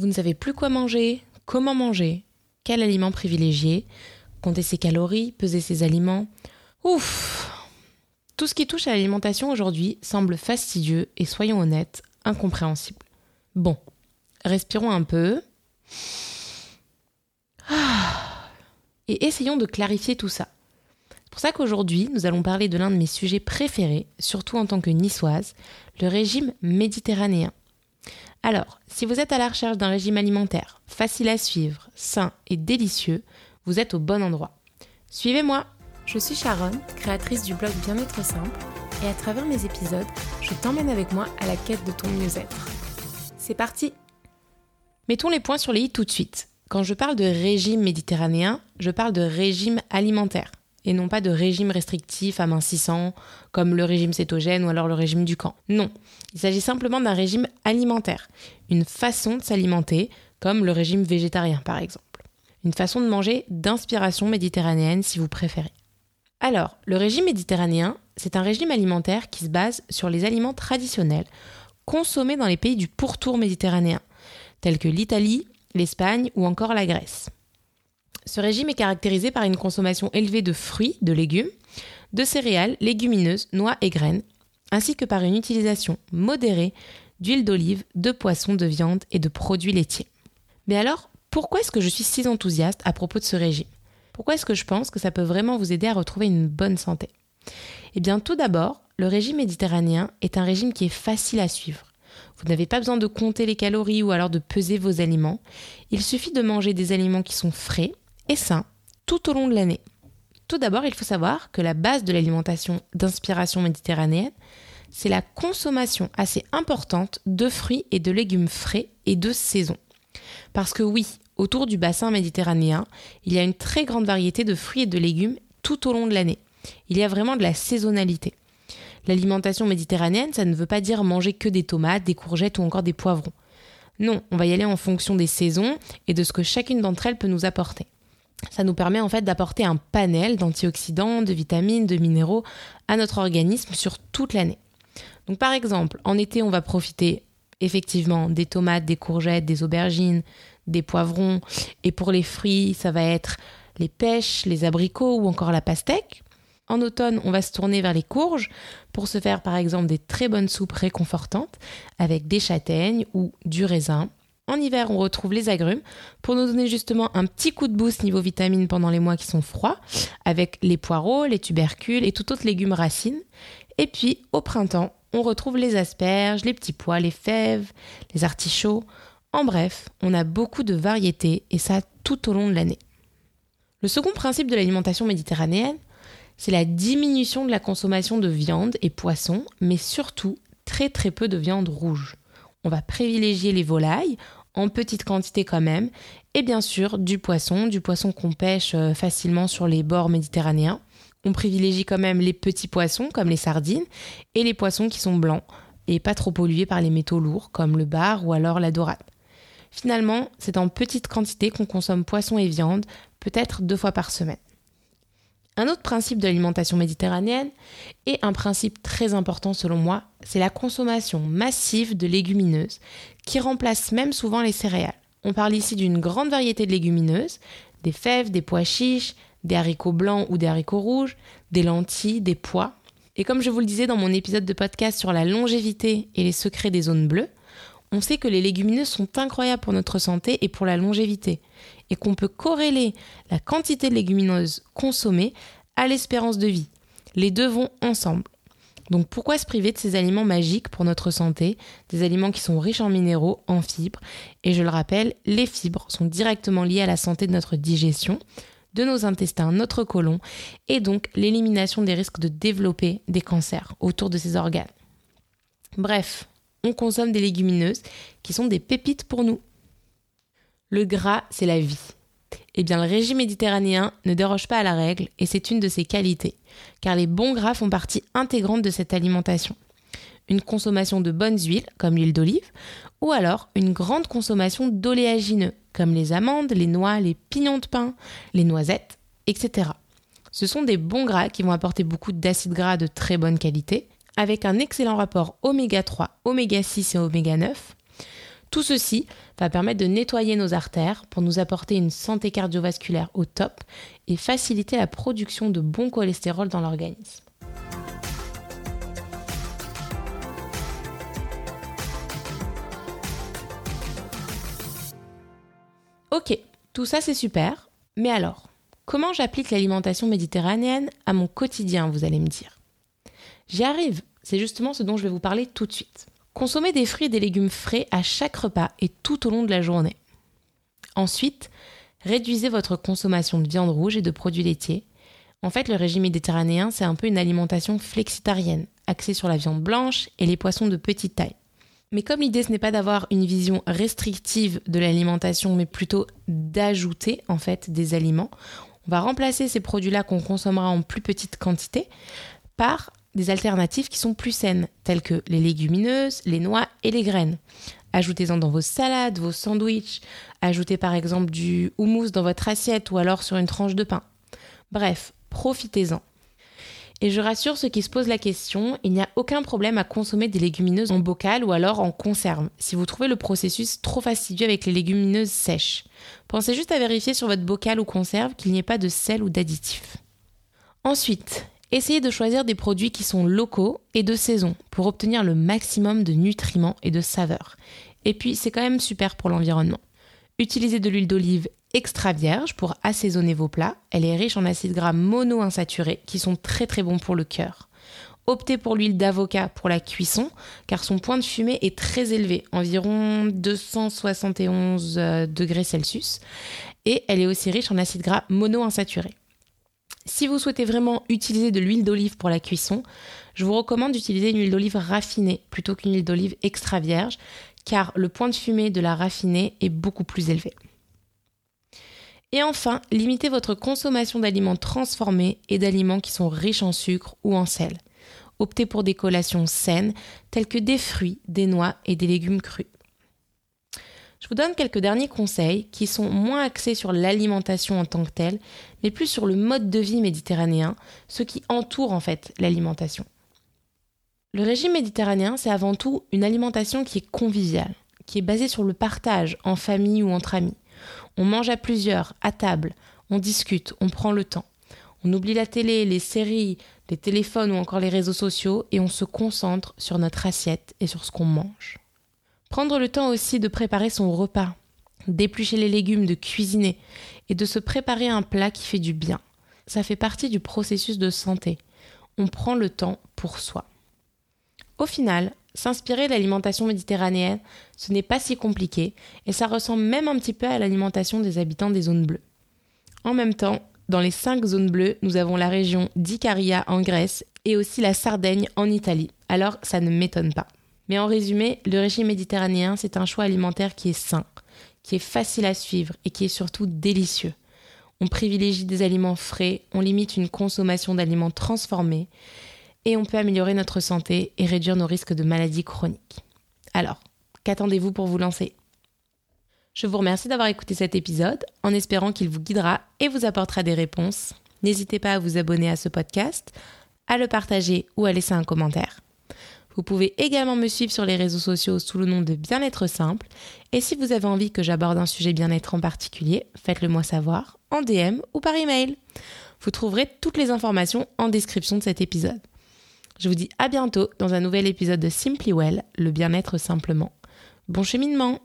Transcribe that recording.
Vous ne savez plus quoi manger, comment manger, quel aliment privilégier, compter ses calories, peser ses aliments. Ouf Tout ce qui touche à l'alimentation aujourd'hui semble fastidieux et soyons honnêtes, incompréhensible. Bon, respirons un peu. Ah. Et essayons de clarifier tout ça. C'est pour ça qu'aujourd'hui, nous allons parler de l'un de mes sujets préférés, surtout en tant que niçoise, le régime méditerranéen. Alors, si vous êtes à la recherche d'un régime alimentaire facile à suivre, sain et délicieux, vous êtes au bon endroit. Suivez-moi Je suis Sharon, créatrice du blog Bien-être simple, et à travers mes épisodes, je t'emmène avec moi à la quête de ton mieux-être. C'est parti Mettons les points sur les i tout de suite. Quand je parle de régime méditerranéen, je parle de régime alimentaire et non pas de régime restrictif amincissant comme le régime cétogène ou alors le régime du camp. Non, il s'agit simplement d'un régime alimentaire, une façon de s'alimenter comme le régime végétarien par exemple. Une façon de manger d'inspiration méditerranéenne si vous préférez. Alors, le régime méditerranéen, c'est un régime alimentaire qui se base sur les aliments traditionnels consommés dans les pays du pourtour méditerranéen, tels que l'Italie, l'Espagne ou encore la Grèce. Ce régime est caractérisé par une consommation élevée de fruits, de légumes, de céréales, légumineuses, noix et graines, ainsi que par une utilisation modérée d'huile d'olive, de poisson, de viande et de produits laitiers. Mais alors, pourquoi est-ce que je suis si enthousiaste à propos de ce régime? Pourquoi est-ce que je pense que ça peut vraiment vous aider à retrouver une bonne santé? Eh bien, tout d'abord, le régime méditerranéen est un régime qui est facile à suivre. Vous n'avez pas besoin de compter les calories ou alors de peser vos aliments. Il suffit de manger des aliments qui sont frais, et sain tout au long de l'année. Tout d'abord, il faut savoir que la base de l'alimentation d'inspiration méditerranéenne, c'est la consommation assez importante de fruits et de légumes frais et de saison. Parce que oui, autour du bassin méditerranéen, il y a une très grande variété de fruits et de légumes tout au long de l'année. Il y a vraiment de la saisonnalité. L'alimentation méditerranéenne, ça ne veut pas dire manger que des tomates, des courgettes ou encore des poivrons. Non, on va y aller en fonction des saisons et de ce que chacune d'entre elles peut nous apporter ça nous permet en fait d'apporter un panel d'antioxydants, de vitamines, de minéraux à notre organisme sur toute l'année. Donc par exemple, en été, on va profiter effectivement des tomates, des courgettes, des aubergines, des poivrons et pour les fruits, ça va être les pêches, les abricots ou encore la pastèque. En automne, on va se tourner vers les courges pour se faire par exemple des très bonnes soupes réconfortantes avec des châtaignes ou du raisin en hiver, on retrouve les agrumes pour nous donner justement un petit coup de boost niveau vitamines pendant les mois qui sont froids, avec les poireaux, les tubercules et tout autre légumes racines. Et puis au printemps, on retrouve les asperges, les petits pois, les fèves, les artichauts. En bref, on a beaucoup de variétés et ça tout au long de l'année. Le second principe de l'alimentation méditerranéenne, c'est la diminution de la consommation de viande et poissons, mais surtout très très peu de viande rouge. On va privilégier les volailles en petite quantité quand même, et bien sûr du poisson, du poisson qu'on pêche euh, facilement sur les bords méditerranéens. On privilégie quand même les petits poissons comme les sardines et les poissons qui sont blancs et pas trop pollués par les métaux lourds comme le bar ou alors la dorade. Finalement, c'est en petite quantité qu'on consomme poisson et viande, peut-être deux fois par semaine. Un autre principe de l'alimentation méditerranéenne, et un principe très important selon moi, c'est la consommation massive de légumineuses, qui remplacent même souvent les céréales. On parle ici d'une grande variété de légumineuses, des fèves, des pois chiches, des haricots blancs ou des haricots rouges, des lentilles, des pois. Et comme je vous le disais dans mon épisode de podcast sur la longévité et les secrets des zones bleues, on sait que les légumineuses sont incroyables pour notre santé et pour la longévité, et qu'on peut corréler la quantité de légumineuses consommées à l'espérance de vie. Les deux vont ensemble. Donc pourquoi se priver de ces aliments magiques pour notre santé, des aliments qui sont riches en minéraux, en fibres Et je le rappelle, les fibres sont directement liées à la santé de notre digestion, de nos intestins, notre côlon, et donc l'élimination des risques de développer des cancers autour de ces organes. Bref, on consomme des légumineuses qui sont des pépites pour nous. Le gras, c'est la vie. Eh bien, le régime méditerranéen ne déroge pas à la règle et c'est une de ses qualités, car les bons gras font partie intégrante de cette alimentation. Une consommation de bonnes huiles, comme l'huile d'olive, ou alors une grande consommation d'oléagineux, comme les amandes, les noix, les pignons de pain, les noisettes, etc. Ce sont des bons gras qui vont apporter beaucoup d'acides gras de très bonne qualité, avec un excellent rapport oméga 3, oméga 6 et oméga 9, Tout ceci va permettre de nettoyer nos artères pour nous apporter une santé cardiovasculaire au top et faciliter la production de bon cholestérol dans l'organisme. Ok, tout ça c'est super, mais alors, comment j'applique l'alimentation méditerranéenne à mon quotidien, vous allez me dire? J'y arrive, c'est justement ce dont je vais vous parler tout de suite. Consommez des fruits et des légumes frais à chaque repas et tout au long de la journée. Ensuite, réduisez votre consommation de viande rouge et de produits laitiers. En fait, le régime méditerranéen, c'est un peu une alimentation flexitarienne, axée sur la viande blanche et les poissons de petite taille. Mais comme l'idée, ce n'est pas d'avoir une vision restrictive de l'alimentation, mais plutôt d'ajouter en fait des aliments, on va remplacer ces produits-là qu'on consommera en plus petite quantité par des alternatives qui sont plus saines, telles que les légumineuses, les noix et les graines. Ajoutez-en dans vos salades, vos sandwichs, ajoutez par exemple du houmous dans votre assiette ou alors sur une tranche de pain. Bref, profitez-en. Et je rassure ceux qui se posent la question, il n'y a aucun problème à consommer des légumineuses en bocal ou alors en conserve, si vous trouvez le processus trop fastidieux avec les légumineuses sèches. Pensez juste à vérifier sur votre bocal ou conserve qu'il n'y ait pas de sel ou d'additifs. Ensuite, Essayez de choisir des produits qui sont locaux et de saison pour obtenir le maximum de nutriments et de saveurs. Et puis, c'est quand même super pour l'environnement. Utilisez de l'huile d'olive extra vierge pour assaisonner vos plats. Elle est riche en acides gras monoinsaturés qui sont très très bons pour le cœur. Optez pour l'huile d'avocat pour la cuisson car son point de fumée est très élevé, environ 271 euh, degrés Celsius. Et elle est aussi riche en acides gras monoinsaturés. Si vous souhaitez vraiment utiliser de l'huile d'olive pour la cuisson, je vous recommande d'utiliser une huile d'olive raffinée plutôt qu'une huile d'olive extra vierge, car le point de fumée de la raffinée est beaucoup plus élevé. Et enfin, limitez votre consommation d'aliments transformés et d'aliments qui sont riches en sucre ou en sel. Optez pour des collations saines telles que des fruits, des noix et des légumes crus. Je vous donne quelques derniers conseils qui sont moins axés sur l'alimentation en tant que telle, mais plus sur le mode de vie méditerranéen, ce qui entoure en fait l'alimentation. Le régime méditerranéen, c'est avant tout une alimentation qui est conviviale, qui est basée sur le partage en famille ou entre amis. On mange à plusieurs, à table, on discute, on prend le temps. On oublie la télé, les séries, les téléphones ou encore les réseaux sociaux et on se concentre sur notre assiette et sur ce qu'on mange. Prendre le temps aussi de préparer son repas, d'éplucher les légumes, de cuisiner et de se préparer un plat qui fait du bien. Ça fait partie du processus de santé. On prend le temps pour soi. Au final, s'inspirer de l'alimentation méditerranéenne, ce n'est pas si compliqué et ça ressemble même un petit peu à l'alimentation des habitants des zones bleues. En même temps, dans les cinq zones bleues, nous avons la région d'Icaria en Grèce et aussi la Sardaigne en Italie. Alors ça ne m'étonne pas. Mais en résumé, le régime méditerranéen, c'est un choix alimentaire qui est sain, qui est facile à suivre et qui est surtout délicieux. On privilégie des aliments frais, on limite une consommation d'aliments transformés et on peut améliorer notre santé et réduire nos risques de maladies chroniques. Alors, qu'attendez-vous pour vous lancer? Je vous remercie d'avoir écouté cet épisode en espérant qu'il vous guidera et vous apportera des réponses. N'hésitez pas à vous abonner à ce podcast, à le partager ou à laisser un commentaire. Vous pouvez également me suivre sur les réseaux sociaux sous le nom de Bien-être Simple. Et si vous avez envie que j'aborde un sujet bien-être en particulier, faites-le moi savoir en DM ou par email. Vous trouverez toutes les informations en description de cet épisode. Je vous dis à bientôt dans un nouvel épisode de Simply Well, le bien-être simplement. Bon cheminement